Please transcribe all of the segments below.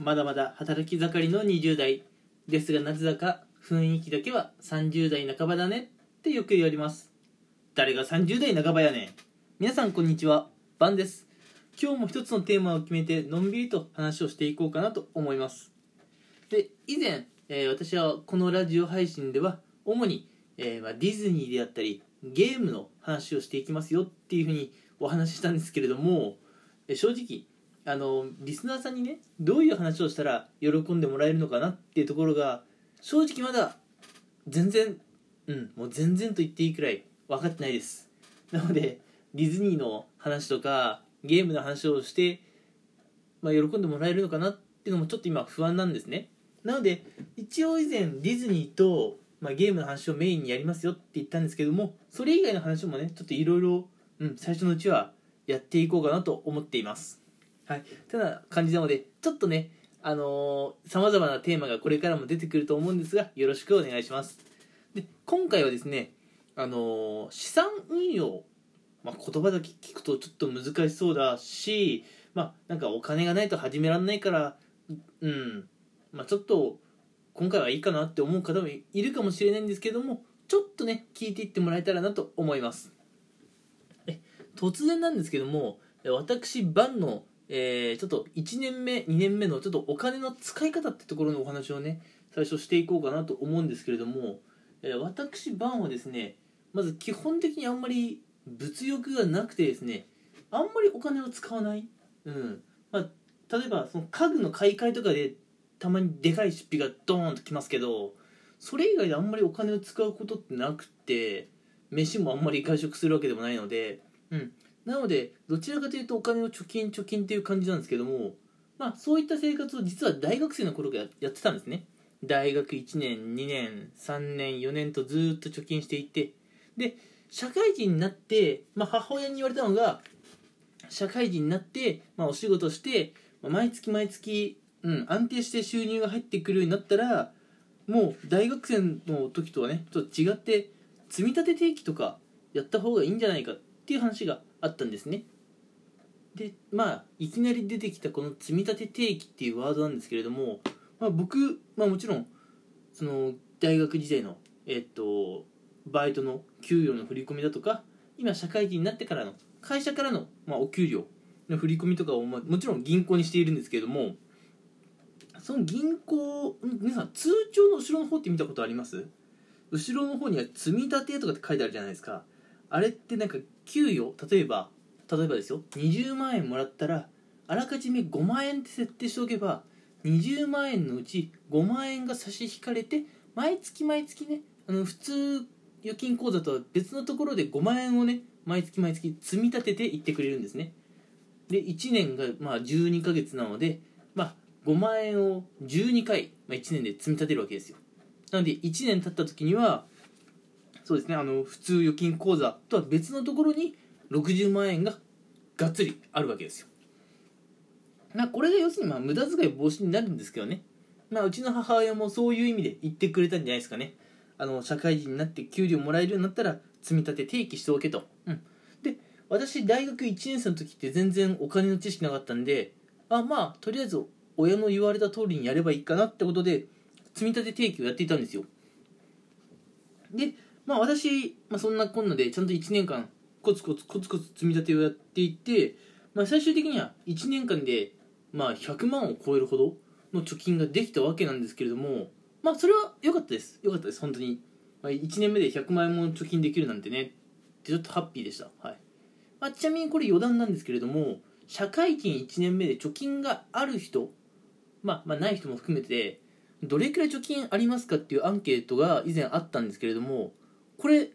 まだまだ働き盛りの20代。ですがなぜだか雰囲気だけは30代半ばだねってよく言われます。誰が30代半ばやねん。皆さんこんにちは。バンです。今日も一つのテーマを決めてのんびりと話をしていこうかなと思います。で以前、えー私はこのラジオ配信では主に、えーまあ、ディズニーであったりゲームの話をしていきますよっていうふうにお話ししたんですけれどもえー正直あのリスナーさんにねどういう話をしたら喜んでもらえるのかなっていうところが正直まだ全然うんもう全然と言っていいくらい分かってないです。なのでディズニーの話とかゲームの話をして、まあ、喜んでもらえるのかなっていうのもちょっと今不安なんですね。なので一応以前ディズニーと、まあ、ゲームの話をメインにやりますよって言ったんですけどもそれ以外の話もねちょっといろいろ最初のうちはやっていこうかなと思っています。はいてな感じなのでちょっとねあのさまざまなテーマがこれからも出てくると思うんですがよろしくお願いしますで今回はですねあの資産運用まあ、言葉だけ聞くとちょっと難しそうだし、まあ、なんかお金がないと始められないから、うん、まあ、ちょっと今回はいいかなって思う方もいるかもしれないんですけども、ちょっとね、聞いていってもらえたらなと思います。え突然なんですけども、私、バンの、えーちょっと1年目、2年目のちょっとお金の使い方ってところのお話をね、最初していこうかなと思うんですけれども、えー私、バンはですね、まず基本的にあんまり物欲がなくてですねあんまりお金を使わない、うん。まあ、例えばその家具の買い替えとかでたまにでかい出費がドーンときますけどそれ以外であんまりお金を使うことってなくて飯もあんまり外食するわけでもないので、うん、なのでどちらかというとお金を貯金貯金っていう感じなんですけども、まあ、そういった生活を実は大学生の頃からやってたんですね。大学1年2年3年4年とずっと貯金していってで社会人になって、まあ、母親に言われたのが社会人になって、まあ、お仕事して、まあ毎月毎月、うん、安定して収入が入ってくるようになったらもう大学生の時とはねちょっと違って積み立て定期とかやった方がいいんじゃないかっていう話があったんですね。でまあいきなり出てきたこの積み立て定期っていうワードなんですけれども、まあ、僕、まあ、もちろんその大学時代のえっとバイトの給与の振り込みだとか今社会人になってからの会社からの、まあ、お給料の振り込みとかを、まあ、もちろん銀行にしているんですけれどもその銀行皆さん通帳の後ろの方って見たことあります？後ろの方には積み立てとかって書いてあるじゃないですか。あれってなんか給与例えば例えばですよ。20万円もらったらあらかじめ5万円って設定しておけば20万円のうち5万円が差し引かれて毎月毎月ねあの普通預金口座とは別のところで5万円をね毎月毎月積み立てていってくれるんですね。で1年がまあ12ヶ月なので、まあ、5万円を12回、まあ、1年で積み立てるわけですよ。なので1年経った時にはそうですね。あの普通預金口座とは別のところに60万円ががっつりあるわけですよ。なこれが要するにまあ無駄遣い防止になるんですけどね。まあうちの母親もそういう意味で言ってくれたんじゃないですかね。あの社会人になって給料もらえるようになったら積み立て定期しておけと、うん、で私大学1年生の時って全然お金の知識なかったんであまあとりあえず親の言われた通りにやればいいかなってことで積み立て定期をやっていたんですよ。でまあ私、まあ、そんなこんなでちゃんと1年間コツコツコツコツ積み立てをやっていって、まあ、最終的には1年間で、まあ、100万を超えるほどの貯金ができたわけなんですけれどもまあそれは良かったです。良かったです。本当に、まあ、1年目で100万円も貯金できるなんてね。ってちょっとハッピーでした。はい、まあ、ちなみにこれ余談なんですけれども社会人1年目で貯金がある人まあ、まあない人も含めてどれくらい貯金ありますかっていうアンケートが以前あったんですけれどもこれ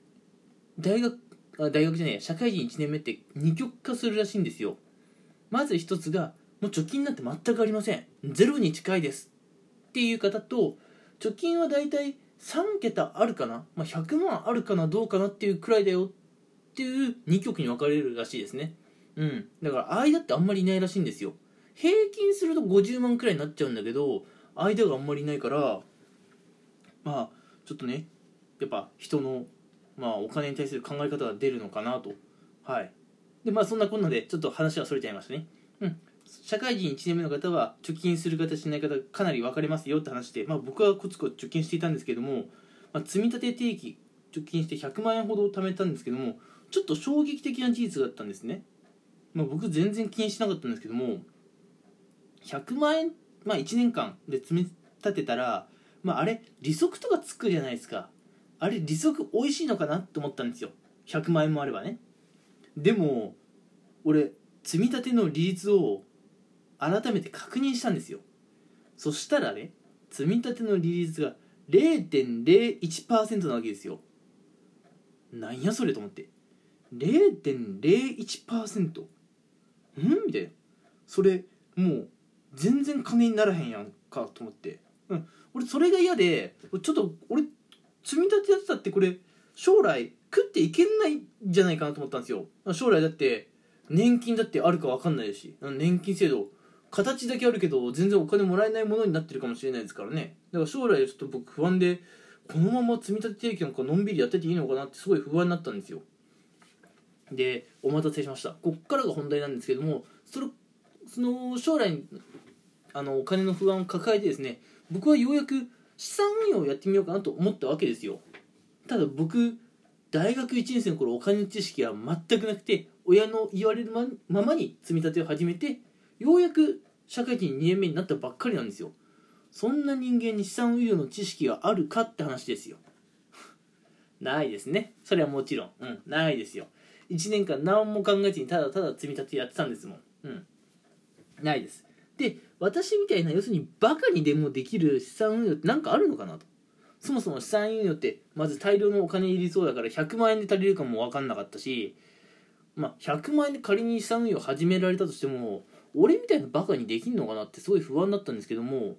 大学あ大学じゃない社会人1年目って二極化するらしいんですよ。まず一つがもう貯金なんて全くありません。ゼロに近いです。っていう方と貯金は大体3桁あるかな、まあ、100万あるかなどうかなっていうくらいだよ。っていう2極に分かれるらしいですね。うん。だから間ってあんまりいないらしいんですよ。平均すると50万くらいになっちゃうんだけど間があんまりいないからまあちょっとねやっぱ人の、まあ、お金に対する考え方が出るのかなと。はい。でまあそんなこんなでちょっと話はそれちゃいましたね。うん。社会人1年目の方は貯金する方しない方かなり分かれますよって話で、まあ、僕はコツコツ貯金していたんですけども、まあ、積立定期貯金して100万円ほど貯めたんですけどもちょっと衝撃的な事実があったんですね、まあ、僕全然気にしなかったんですけども100万円、まあ、1年間で積み立てたら、まあ、あれ利息とかつくじゃないですか。あれ利息美味しいのかなって思ったんですよ。100万円もあればね。でも俺積み立ての利率を改めて確認したんですよ。そしたらね積み立ての利率が0.01%なわけですよ。なんやそれと思って。0.01%ん？みたいな。それもう全然金にならへんやんかと思って。うん。俺それが嫌でちょっと俺積み立てやってたってこれ将来食っていけないんじゃないかなと思ったんですよ。将来だって年金だってあるか分かんないし年金制度形だけあるけど全然お金もらえないものになってるかもしれないですからね。だから将来ちょっと僕不安でこのまま積み立て定期なんかのんびりやってていいのかなってすごい不安になったんですよ。でお待たせしました。こっからが本題なんですけどもそれその将来あのお金の不安を抱えてですね僕はようやく資産運用をやってみようかなと思ったわけですよ。ただ僕大学1年生の頃お金の知識は全くなくて親の言われるままに積み立てを始めてようやく社会人2年目になったばっかりなんですよ。そんな人間に資産運用の知識があるかって話ですよ。ないですね。それはもちろん。うんないですよ。1年間何も考えずにただただ積み立てやってたんですもん。うん。ないです。で私みたいな要するにバカにでもできる資産運用って何かあるのかなと。そもそも資産運用ってまず大量のお金入りそうだから100万円で足りるかも分かんなかったしまあ100万円で仮に資産運用始められたとしても俺みたいなバカにできんのかなってすごい不安だったんですけども、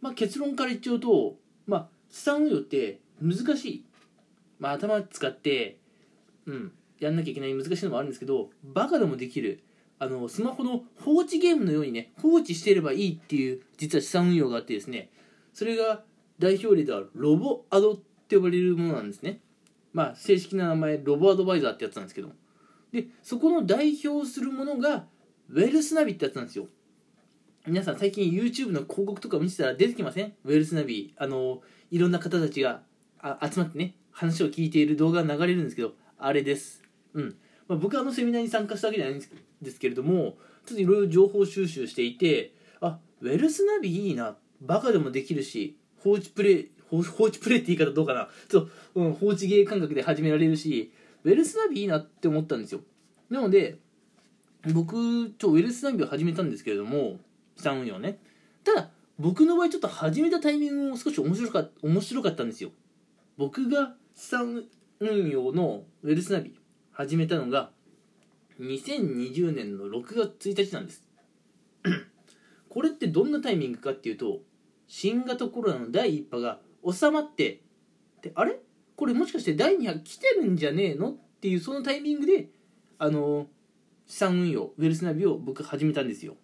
まあ、結論から言っちゃうと、まあ、資産運用って難しい、まあ、頭使ってうんやんなきゃいけない難しいのもあるんですけどバカでもできる。あのスマホの放置ゲームのようにね放置してればいいっていう実は資産運用があってですねそれが代表例ではロボアドって呼ばれるものなんですね。まあ正式な名前ロボアドバイザーってやつなんですけどでそこの代表するものがウェルスナビってやつなんですよ。皆さん最近 YouTube の広告とか見てたら出てきません？ウェルスナビ。あのいろんな方たちが集まってね話を聞いている動画が流れるんですけどあれです。うん、まあ、僕はあのセミナーに参加したわけじゃないんですけれどもちょっといろいろ情報収集していてあウェルスナビいいなバカでもできるし放置プレイ放置プレイって言い方どうかな。ちょっと、うん、放置芸感覚で始められるしウェルスナビいいなって思ったんですよ。なので僕ちょウェルスナビを始めたんですけれども資産運用ね。ただ僕の場合ちょっと始めたタイミングも少し面白か面白かったんですよ。僕が資産運用のウェルスナビ。始めたのが2020年の6月1日なんです。これってどんなタイミングかっていうと新型コロナの第1波が収まってであれ？これもしかして第2波来てるんじゃねえの？っていうそのタイミングであの資産運用ウェルスナビを僕始めたんですよ。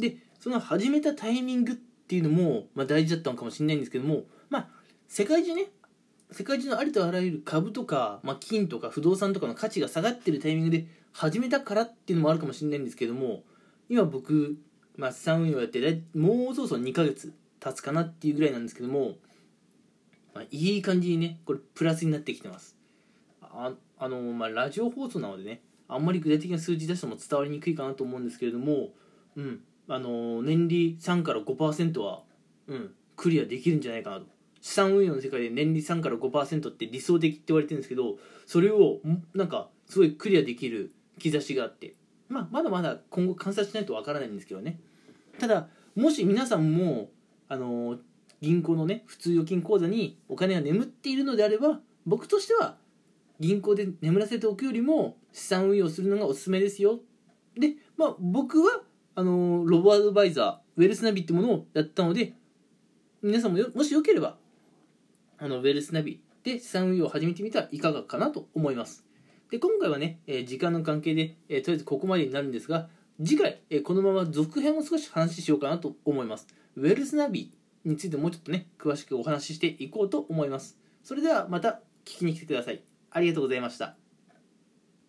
でその始めたタイミングっていうのも、まあ、大事だったのかもしれないんですけどもまあ世界中ね世界中のありとあらゆる株とか、まあ、金とか不動産とかの価値が下がってるタイミングで始めたからっていうのもあるかもしれないんですけども今僕、まあ、資産運用やってもうそろそろ2ヶ月経つかなっていうぐらいなんですけども、まあ、いい感じにねこれプラスになってきてます。ああの、まあ、ラジオ放送なのでねあんまり具体的な数字出しても伝わりにくいかなと思うんですけれども、うん、あの年利3から5%は、うん、クリアできるんじゃないかなと。資産運用の世界で年利3から5%って理想的って言われてるんですけどそれをなんかすごいクリアできる兆しがあって、まあ、まだまだ今後観察しないとわからないんですけどね。ただもし皆さんもあの銀行のね普通預金口座にお金が眠っているのであれば僕としては銀行で眠らせておくよりも資産運用するのがおすすめですよ。でまあ僕はあのロボアドバイザーウェルスナビってものをやったので皆さんももしよければあのウェルスナビで資産運用を始めてみてはいかがかなと思います。で今回はね、え、時間の関係で、え、とりあえずここまでになるんですが次回、え、このまま続編を少し話ししようかなと思います。ウェルスナビについてもうちょっとね詳しくお話ししていこうと思います。それではまた聞きに来てください。ありがとうございました。